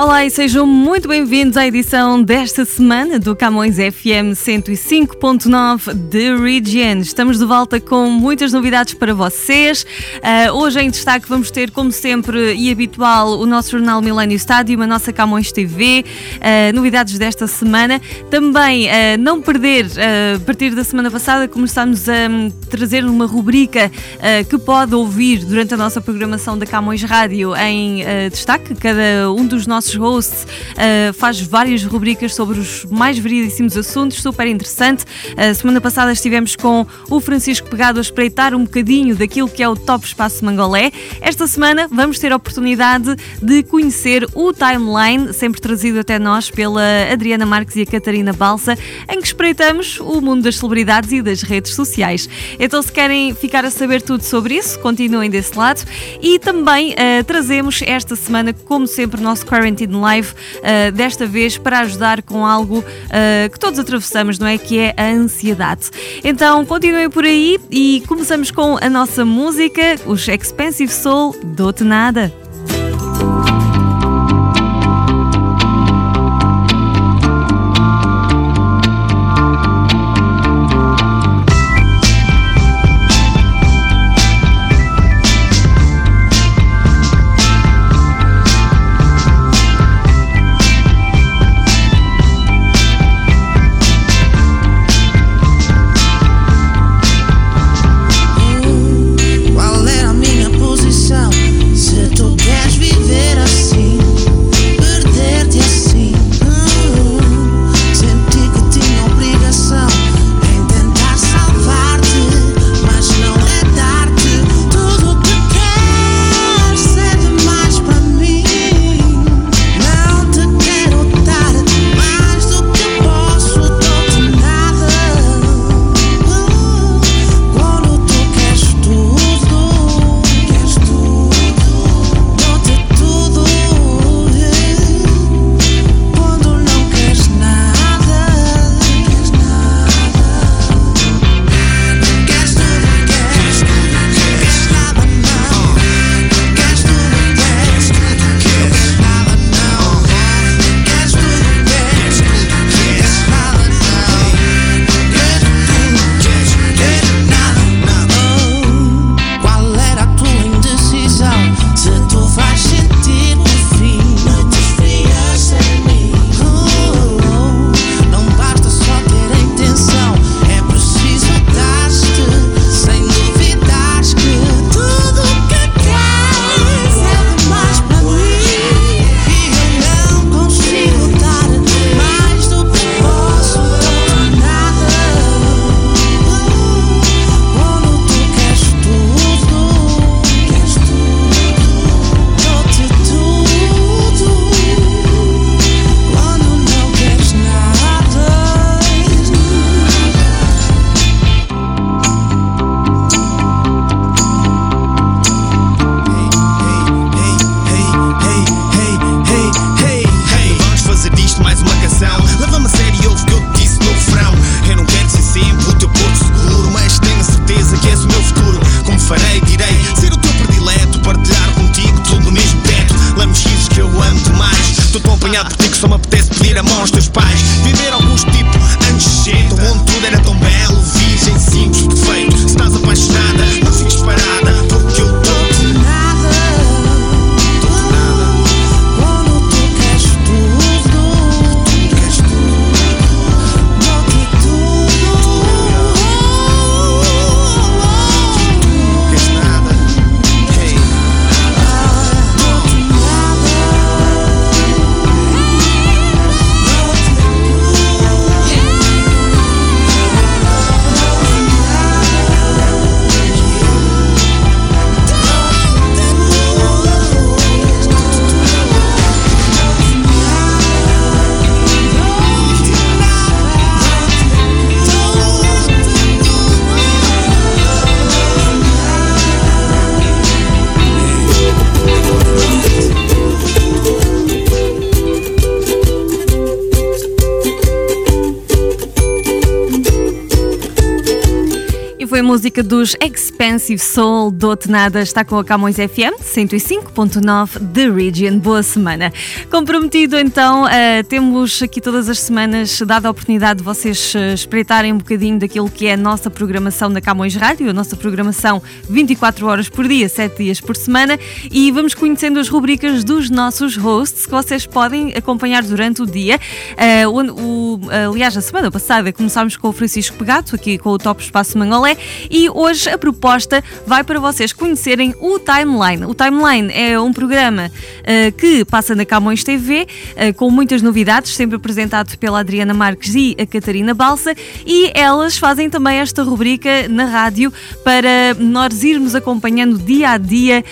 Olá e sejam muito bem-vindos à edição desta semana do Camões FM 105.9 The Region. Estamos de volta com muitas novidades para vocês. Uh, hoje em destaque vamos ter, como sempre e habitual, o nosso jornal Millennium Stadium, a nossa Camões TV, uh, novidades desta semana. Também uh, não perder, a partir da semana passada, começámos a um, trazer uma rubrica que pode ouvir durante a nossa programação da Camões Rádio em destaque. Cada um dos nossos nossos hosts uh, faz várias rubricas sobre os mais variedíssimos assuntos, super interessante. Uh, semana passada estivemos com o Francisco Pegado a espreitar um bocadinho daquilo que é o Top Espaço Mangolé. Esta semana vamos ter a oportunidade de conhecer o Timeline, sempre trazido até nós pela Adriana Marques e a Catarina Balsa, em que espreitamos o mundo das celebridades e das redes sociais. Então, se querem ficar a saber tudo sobre isso, continuem desse lado. E também uh, trazemos esta semana, como sempre, o nosso Quarantine Quarantine Live, uh, desta vez para ajudar com algo uh, que todos atravessamos, não é? Que é a ansiedade. Então continuem por aí e começamos com a nossa música, os Expensive Soul, Dou-te Nada. Música dos Expensive Soul do Nada. Está com a Camões FM 105.9 The Region. Boa semana. Comprometido então, uh, temos aqui todas as semanas dado a oportunidade de vocês uh, espreitarem um bocadinho daquilo que é a nossa programação da Camões Rádio, a nossa programação 24 horas por dia, 7 dias por semana e vamos conhecendo as rubricas dos nossos hosts que vocês podem acompanhar durante o dia. Uh, o, aliás, a semana passada começámos com o Francisco Pegato, aqui com o Top Espaço Mangolé, e hoje a proposta vai para vocês conhecerem o Timeline. O Timeline é um programa uh, que passa na Camões TV, uh, com muitas novidades, sempre apresentado pela Adriana Marques e a Catarina Balsa, e elas fazem também esta rubrica na rádio para nós irmos acompanhando dia a dia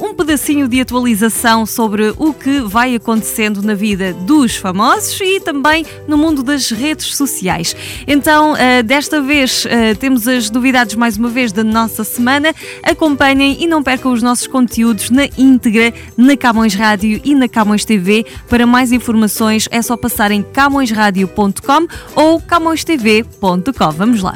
uh, um pedacinho de atualização sobre o que vai acontecendo na vida dos famosos e também no mundo das redes sociais. Então, desta vez temos as novidades mais uma vez da nossa semana. Acompanhem e não percam os nossos conteúdos na íntegra na Camões Rádio e na Camões TV. Para mais informações é só passar em camõesradio.com ou camõestv.com. Vamos lá.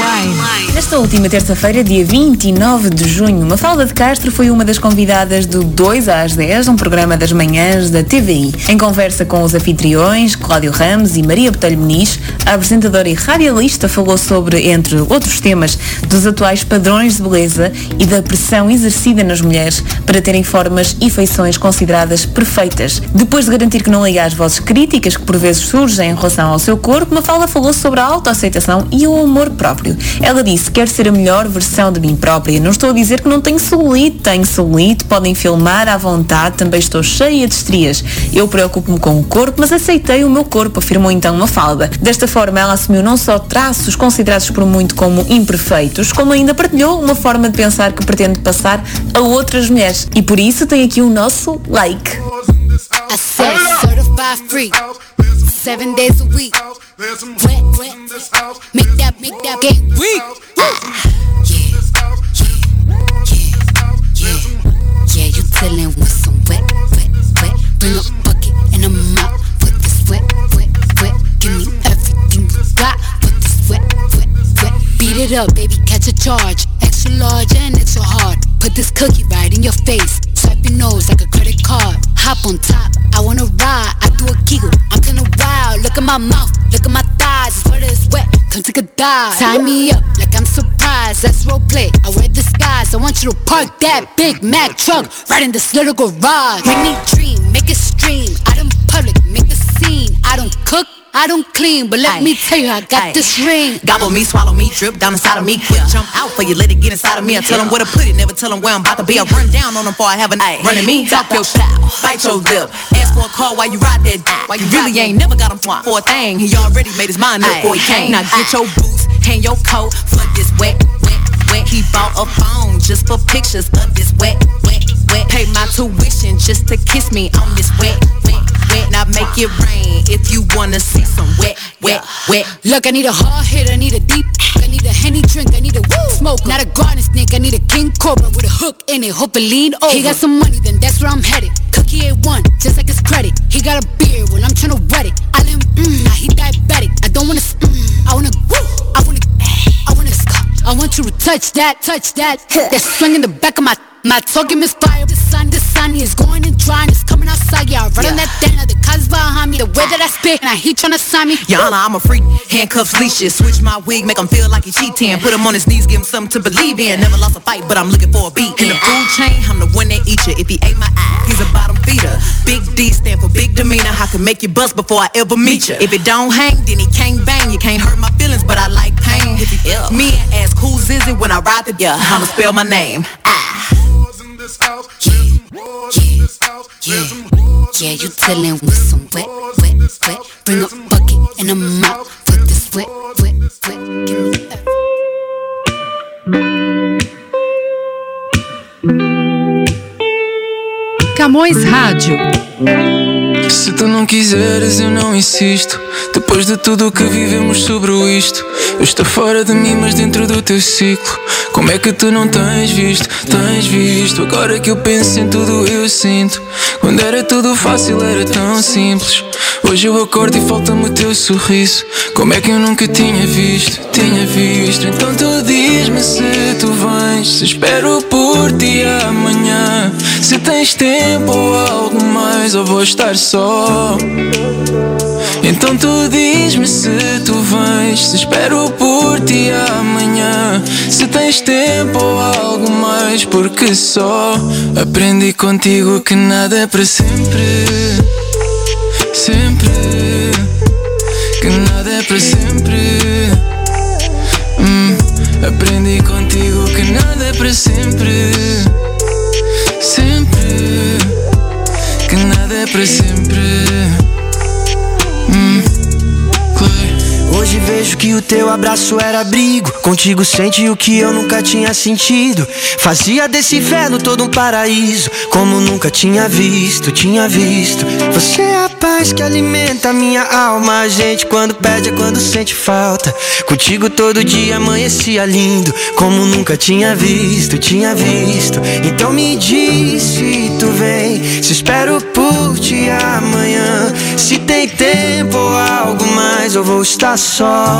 Timeline. Nesta última terça-feira, dia 29 de junho, Mafalda de Castro foi uma das convidadas do 2 às 10, um programa das manhãs da TVI. Em conversa com os anfitriões, Cláudio Ramos e Maria Botelho Muniz, a apresentadora e radialista falou sobre, entre outros temas, dos atuais padrões de beleza e da pressão exercida nas mulheres para terem formas e feições consideradas perfeitas. Depois de garantir que não liga às vozes críticas que por vezes surgem em relação ao seu corpo, Mafalda falou sobre a autoaceitação e o amor próprio. Ela disse: Quero ser a melhor versão de mim própria. Não estou a dizer que não tenho celulite, tenho celulite, podem filmar à vontade, também estou cheia de estrias. Eu preocupo-me com o corpo, mas aceitei o meu corpo, afirmou então uma falda. Desta forma, ela assumiu não só traços considerados por muito como imperfeitos, como ainda partilhou uma forma de pensar que pretende passar a outras mulheres. E por isso tem aqui o nosso like. Seven days a week. Wet, wet. Make that, make that get weak. Ah. Yeah, yeah, yeah, yeah. You dealing with some wet, wet, wet. Bring a bucket and a mop with this wet, wet, wet. Give me everything you got with this wet, wet, wet. Beat it up, baby, catch a charge. Extra large and extra hard. Put this cookie right in your face. Nose like a credit card. Hop on top, I wanna ride. I do a giggle, I'm kinda wild. Look at my mouth, look at my thighs. It's wet, it's wet. Come take a dive. Tie me up like I'm surprised. That's role play. I wear disguise. I want you to park that Big Mac truck right in this little garage. Make me dream, make it stream. Out in public, make a scene. I don't cook. I don't clean, but let Aye. me tell you, I got Aye. this ring. Gobble me, swallow me, drip down inside of me. Quick jump out for you, let it get inside of me. I tell them where to put it, never tell them where I'm about to be. I run down on them before I have a night. Running me, talk your style, bite your lip. Ask for a call while you ride that dick. While you really ain't never got him for a thing. He already made his mind up before he came. Now get your boots, hang your coat for this wet, wet, wet. He bought a phone just for pictures of this wet, wet, wet. Pay my tuition just to kiss me on this wet, wet now make it rain if you wanna see some wet, wet, wet. Look, I need a hard hit, I need a deep, I need a henny drink, I need a woo smoke, not a garden snake, I need a king cobra with a hook in it, hope it lean over. He got some money, then that's where I'm headed. Cookie ain't one, just like his credit. He got a beard when I'm tryna wet it. I let him, mm, now he diabetic. I don't wanna, mm, I wanna, woo, I wanna, I wanna, I want you to touch that, touch that. That swing in the back of my my talking misfire, the sun, the sun is going and drying, it's coming outside, yeah, I run yeah. that thing, the cuz behind me, the way that I spit, and he tryna sign me. Honor, I'm a freak, handcuffs, leashes, switch my wig, make him feel like he cheating, put him on his knees, give him something to believe in, never lost a fight, but I'm looking for a beat. In the food chain, I'm the one that eat you, if he ate my eye, he's a bottom feeder. Big D stand for big demeanor, I can make you bust before I ever meet you. If it don't hang, then he can't bang, you can't hurt my feelings, but I like pain. If he ill, me and ask who's is it when I ride the, yeah, I'ma spell my name. Ah this house. Yeah, yeah, yeah, yeah. You dealing with some wet, wet, wet. Bring a bucket and a mop for this wet, wet, wet. Give me that. Camões Rádio. Se tu não quiseres, eu não insisto. Depois de tudo o que vivemos sobre isto, eu estou fora de mim, mas dentro do teu ciclo. Como é que tu não tens visto? Tens visto? Agora que eu penso em tudo, eu sinto. Quando era tudo fácil, era tão simples. Hoje eu acordo e falta-me o teu sorriso. Como é que eu nunca tinha visto? Tinha visto. Então tu diz-me se tu vens. Se espero por ti amanhã. Se tens tempo ou algo mais, ou vou estar só. Então tu diz-me se tu vens. Se espero por ti amanhã. Se tens tempo ou algo mais, porque só aprendi contigo que nada é para sempre. Sempre. Que nada é para sempre. Hum, aprendi contigo que nada é para. Sempre. Para sempre. Vejo que o teu abraço era abrigo. Contigo sente o que eu nunca tinha sentido. Fazia desse inferno todo um paraíso. Como nunca tinha visto, tinha visto. Você é a paz que alimenta minha alma. A gente quando pede é quando sente falta. Contigo todo dia amanhecia lindo. Como nunca tinha visto, tinha visto. Então me diz se tu vem. Se espero por ti amanhã. Se tem tempo ou algo mais, eu vou estar só.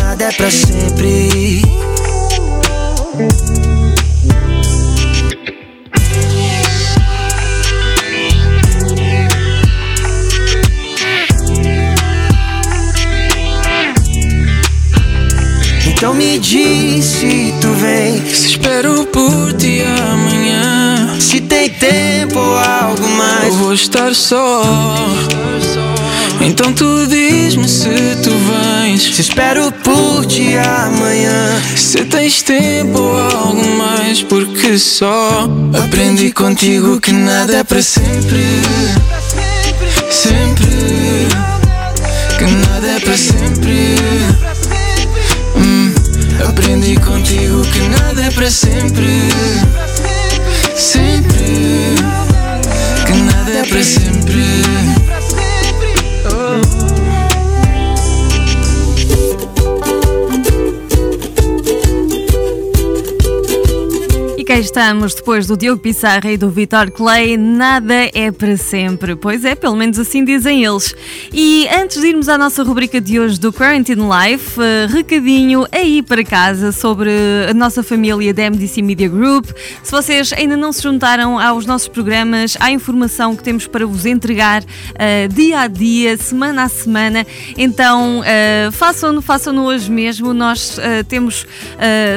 nada é pra sempre. Então me diz se tu vem, Se espero por ti amanhã, se tem tempo ou algo eu mais. vou estar só. Então tu diz-me se tu vens. Se espero por ti amanhã, Se tens tempo ou algo mais, porque só aprendi contigo que nada é para sempre. Sempre. Que nada é para sempre. Hum, aprendi contigo que nada é para sempre. Sempre. Que nada é para sempre. Cá estamos, depois do Diogo Pissarra e do Vitor Clay, nada é para sempre. Pois é, pelo menos assim dizem eles. E antes de irmos à nossa rubrica de hoje do Quarantine Life, eh, recadinho aí para casa sobre a nossa família da MDC Media Group. Se vocês ainda não se juntaram aos nossos programas, há informação que temos para vos entregar eh, dia a dia, semana a semana. Então eh, façam-no, façam-no hoje mesmo. Nós temos,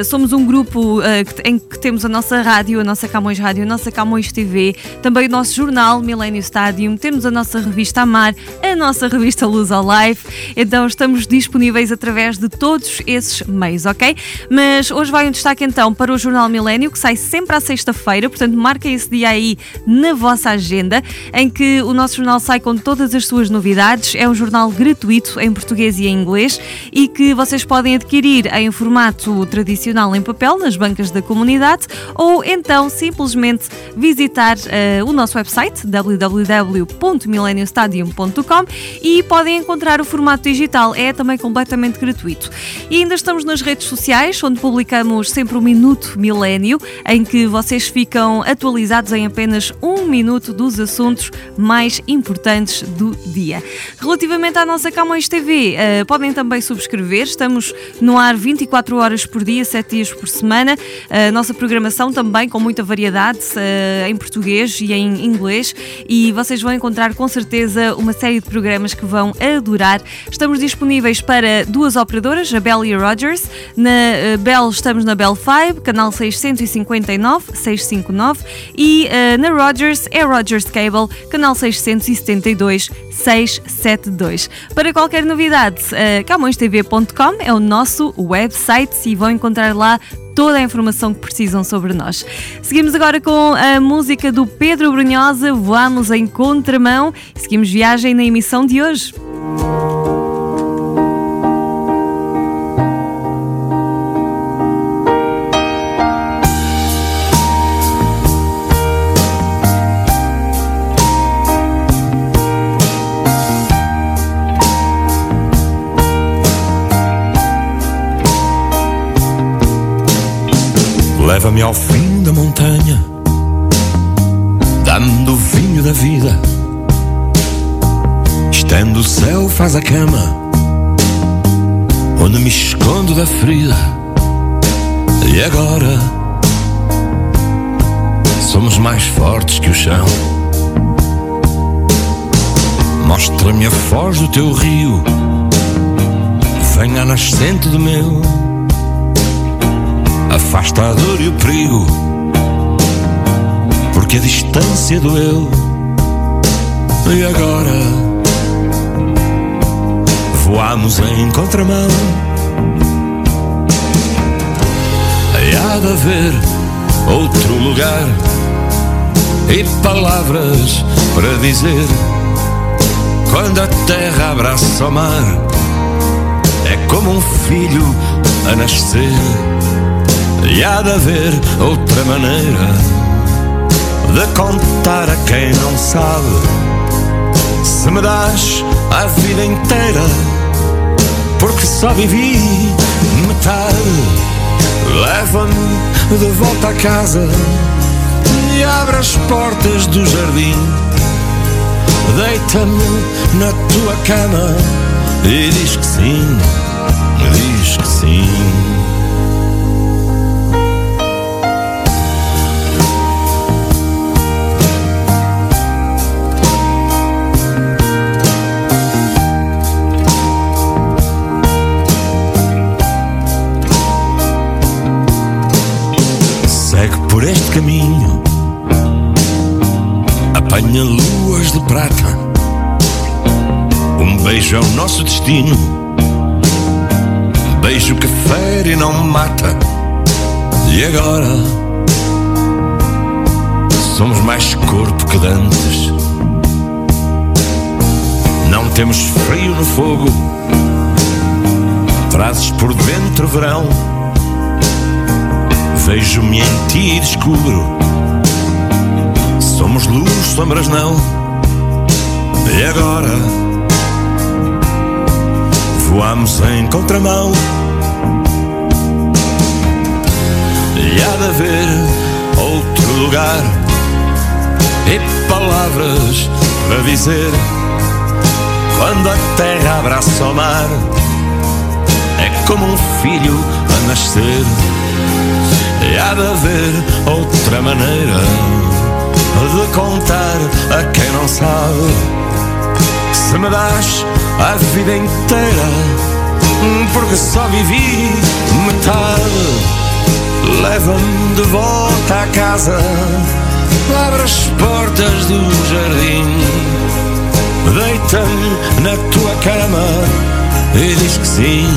somos um grupo em que temos a nossa rádio, a nossa Camões Rádio, a nossa Camões TV, também o nosso jornal Millennium Stadium, temos a nossa revista Amar, a nossa revista Luz ao Life. Então estamos disponíveis através de todos esses meios, ok? Mas hoje vai um destaque então para o jornal Milênio, que sai sempre à sexta-feira, portanto marquem esse dia aí na vossa agenda, em que o nosso jornal sai com todas as suas novidades. É um jornal gratuito em português e em inglês e que vocês podem adquirir em formato tradicional em papel nas bancas da comunidade ou então simplesmente visitar eh, o nosso website www.millenniumstadium.com e podem encontrar o formato digital. É também completamente gratuito. E ainda estamos nas redes sociais, onde publicamos sempre o Minuto Milênio, em que vocês ficam atualizados em apenas um minuto dos assuntos mais importantes do dia. Relativamente à nossa Camões TV, eh, podem também subscrever. Estamos no ar 24 horas por dia, 7 dias por semana. A nossa programação também com muita variedade eh, em português e em inglês. E vocês vão encontrar com certeza uma série de programas que vão adorar. Estamos disponíveis para duas operadoras, a Bell e a Rogers. Na eh, Bell estamos na Bell 5, canal 659, 659 e eh, na Rogers é Rogers Cable, canal 672 672. Para qualquer novidade, uh, camõestv.com é o nosso website e vão encontrar lá toda a informação que precisam sobre nós. Seguimos agora com a música do Pedro Brunhosa, Voamos em Contramão e seguimos viagem na emissão de hoje. Leva-me ao fim da montanha, dá-me do vinho da vida. Estendo o céu, faz a cama, onde me escondo da ferida. E agora somos mais fortes que o chão. Mostra-me a foz do teu rio, venha a nascente do meu afasta a dor e o perigo, porque a distância doeu. E agora voamos em contramão. Há de haver outro lugar e palavras para dizer. Quando a terra abraça o mar, é como um filho a nascer. E há de haver outra maneira de contar a quem não sabe. Se me das a vida inteira, porque só vivi metade. Leva-me de volta a casa e abre as portas do jardim. Deita-me na tua cama e diz que sim, diz que sim. Caminho apanha luas de prata. Um beijo é o nosso destino, beijo que fere e não mata. E agora somos mais corpo que dantes. Não temos frio no fogo, trazes por dentro verão Vejo-me em ti e descubro Somos luz, sombras não. E agora Voamos em contramão. E há de haver outro lugar E palavras para dizer. Quando a terra abraça o mar É como um filho a nascer e há de haver outra maneira de contar a quem não sabe. Se me das a vida inteira, porque só vivi metade. Leva-me de volta à casa, abre as portas do jardim, deita-me na tua cama e diz que sim,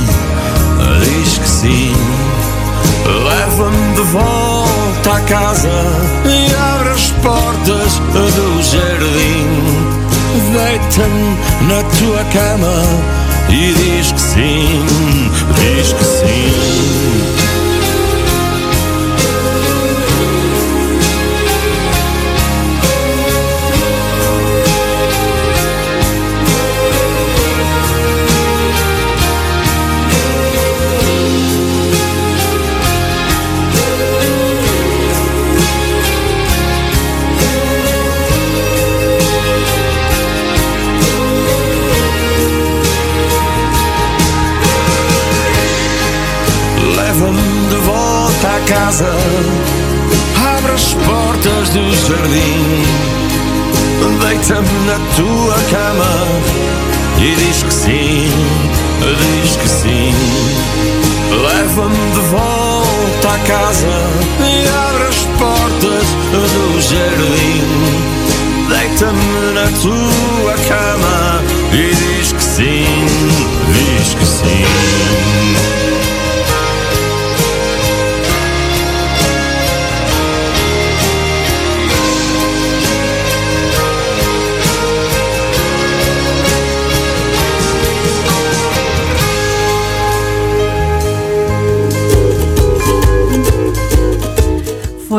diz que sim. Casa e abre as portas do jardim. Deita-me na tua cama e diz que sim, diz que sim. As portas do jardim, deita-me na tua cama e diz que sim, diz que sim. Leva-me de volta à casa e abre as portas do jardim. Deita-me na tua cama e diz que sim,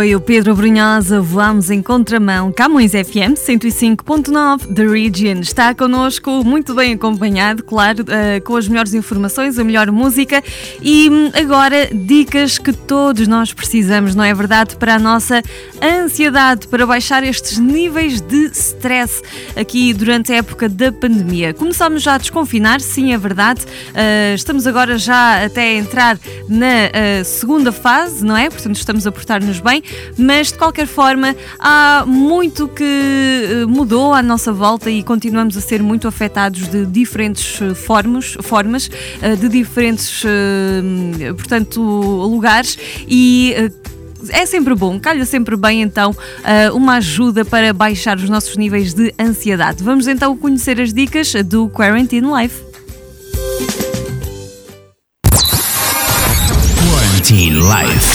foi o Pedro Brunhosa, voamos em contramão. Camões FM 105.9 The Region está connosco, muito bem acompanhado, claro, uh, com as melhores informações, a melhor música e hum, agora dicas que todos nós precisamos, não é verdade? Para a nossa ansiedade, para baixar estes níveis de stress aqui durante a época da pandemia. Começamos já a desconfinar, sim, é verdade. Uh, estamos agora já até a entrar na uh, segunda fase, não é? Portanto, estamos a portar-nos bem mas de qualquer forma há muito que eh, mudou à nossa volta e continuamos a ser muito afetados de diferentes eh, formas, formas eh, de diferentes, portanto, lugares e é sempre bom, calha sempre bem então uma ajuda para baixar os nossos níveis de ansiedade. Vamos então conhecer as dicas do Quarantine Life. Quarantine Life.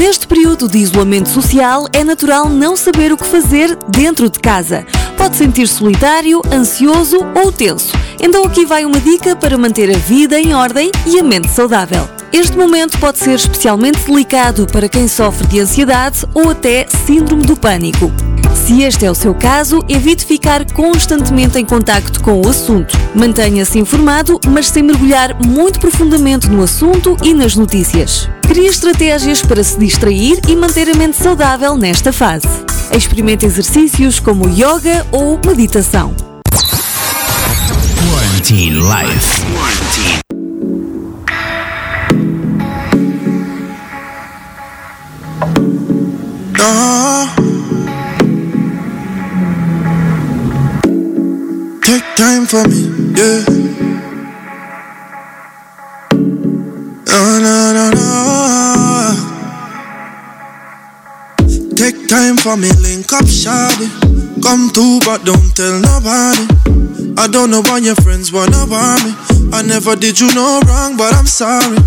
Neste período de isolamento social, é natural não saber o que fazer dentro de casa. Pode sentir solitário, ansioso ou tenso. Então aqui vai uma dica para manter a vida em ordem e a mente saudável. Este momento pode ser especialmente delicado para quem sofre de ansiedade ou até síndrome do pânico. Se este é o seu caso, evite ficar constantemente em contacto com o assunto. Mantenha-se informado, mas sem mergulhar muito profundamente no assunto e nas notícias. Crie estratégias para se distrair e manter a mente saudável nesta fase. Experimente exercícios como yoga ou meditação. Quarantine Life. Quarantine. Take time for me, yeah. No, no, no, no. Take time for me, link up, shawty. Come through, but don't tell nobody. I don't know why your friends wanna want me. I never did you no wrong, but I'm sorry.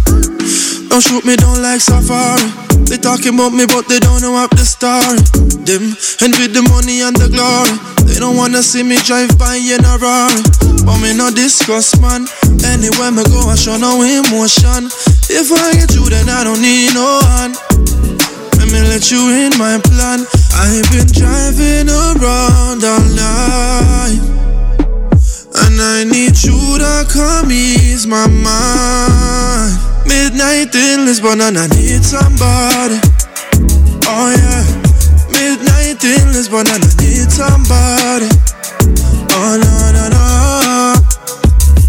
Don't shoot me down like safari. They talking about me, but they don't know up the story. Them envy the money and the glory. They don't wanna see me drive by in a Rari. But me no discuss, man. Anywhere me go, I show no emotion. If I get you, then I don't need no one. Let me let you in my plan. I've been driving around all night. And I need you to come ease my mind. Midnight in Lisbon and I need somebody. Oh yeah. Midnight in Lisbon and I need somebody. Oh no no no.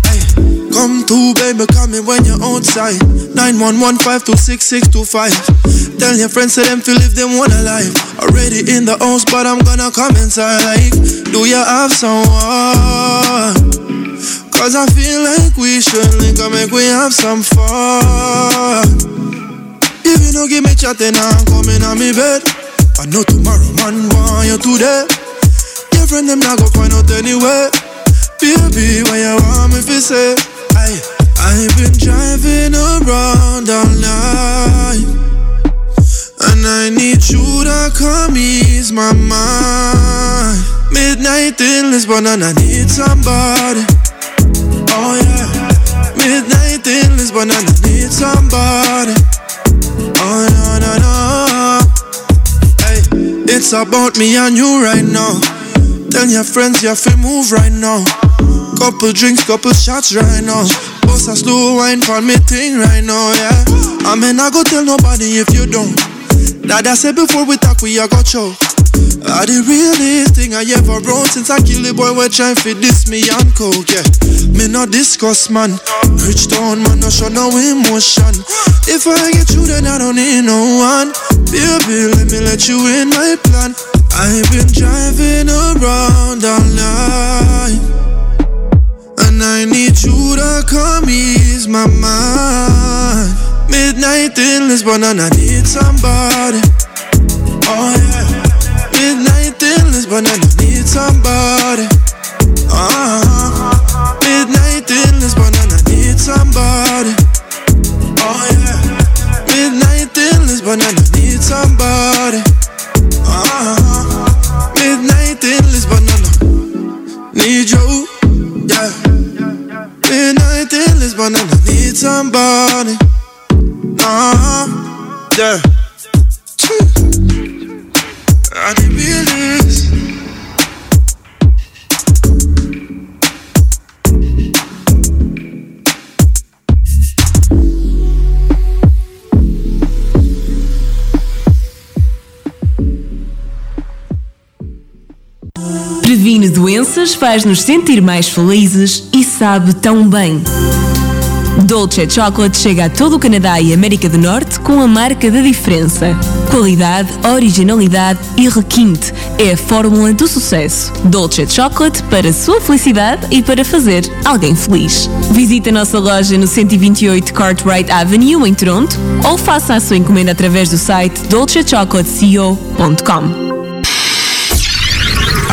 Hey, come through, baby, call me when you're outside. 911-526-625. Tell your friends to them to live them one alive. Already in the house, but I'm gonna come inside. Like, do you have someone? Cause I feel like we should link up, make we have some fun. If you don't give me chatting, I'm coming on me bed. I know tomorrow, man, want you today. Your friend, them not go find out anyway. Baby, why you want me to say? I, I've been driving around all night. And I need you to come ease my mind. Midnight in Lisbon, and I need somebody. Oh yeah. Midnight in Lisbon and I need somebody. Oh no no no. It's about me and you right now. Tell your friends you have to move right now. Couple drinks, couple shots right now. Boss a slow wine for me thing right now, yeah. I mean I go tell nobody if you don't. I said before we talk, we a got show. I the realest thing I ever wrote since I kill the boy we trying to this me and coke, yeah. Me not discuss, man. Rich town, man, no show no emotion. If I get you, then I don't need no one. Baby, let me let you in my plan. I've been driving around all night. And I need you to come ease my mind. Midnight Midnight in Lisbon and I need somebody. Oh yeah. Midnight in Lisbon and I need somebody. Uh-huh. Midnight in Lisbon and I need somebody. Oh yeah. Midnight in Lisbon and I need somebody. Uh-huh. Midnight in Lisbon and I need you. Yeah. Midnight in Lisbon and I need somebody. Uh-huh. Yeah. Faz-nos sentir mais felizes e sabe tão bem. Dolce Chocolate chega a todo o Canadá e América do Norte com a marca da diferença. Qualidade, originalidade e requinte é a fórmula do sucesso. Dolce Chocolate para sua felicidade e para fazer alguém feliz. Visite a nossa loja no 128 Cartwright Avenue em Toronto ou faça a sua encomenda através do site dolcechocolateco.com.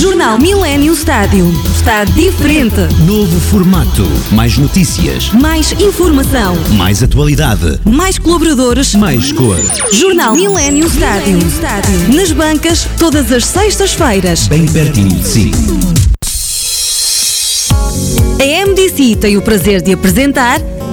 Jornal Millennium Stadium está diferente. Novo formato, mais notícias, Mais informação, mais atualidade, mais colaboradores. mais cor. Jornal Millennium Stadium. Nas bancas, todas as sextas-feiras. Bem pertinho de si. A MDC tem o prazer de apresentar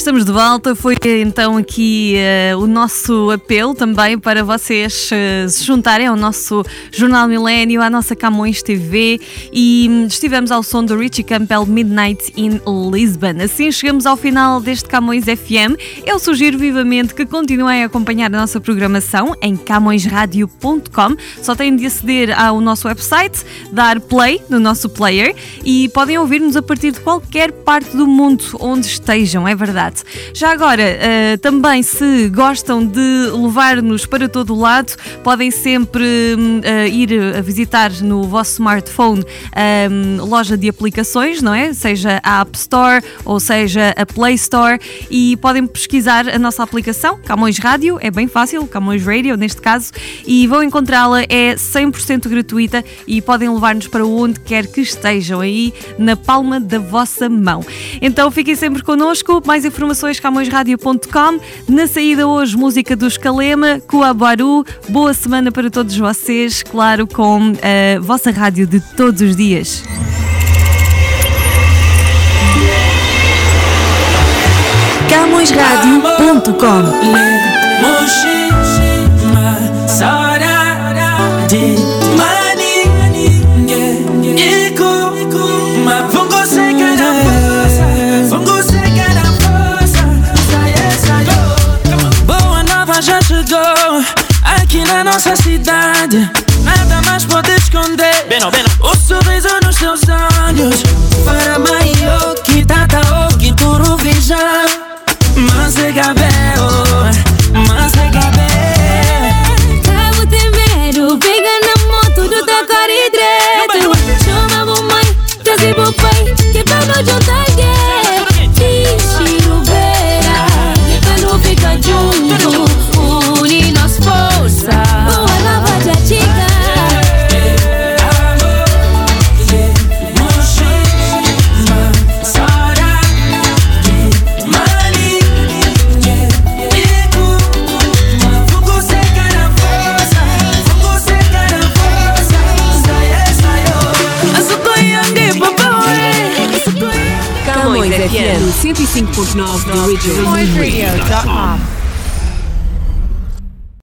Estamos de volta. Foi então aqui eh, o nosso apelo também para vocês eh, se juntarem ao nosso Jornal Milênio, à nossa Camões TV e hum, estivemos ao som do Richie Campbell Midnight in Lisbon. Assim chegamos ao final deste Camões FM. Eu sugiro vivamente que continuem a acompanhar a nossa programação em camõesradio.com. Só têm de aceder ao nosso website, dar play no nosso player e podem ouvir-nos a partir de qualquer parte do mundo onde estejam, é verdade. Já agora, eh, também se gostam de levar-nos para todo o lado, podem sempre eh, ir a visitar no vosso smartphone a hum, loja de aplicações, não é? Seja a App Store ou seja a Play Store e podem pesquisar a nossa aplicação, Camões Rádio, é bem fácil, Camões Radio neste caso, e vão encontrá-la, é 100% gratuita e podem levar-nos para onde quer que estejam aí na palma da vossa mão. Então fiquem sempre connosco, mais informações camõesradio.com. Na saída hoje, música dos Calema, Coabaru. Boa semana para todos vocês, claro, com a vossa rádio de todos os dias. camõesradio.com Nada mais pode esconder o sorriso nos teus olhos. Para maior 105.9 The Region. Noiseradio.com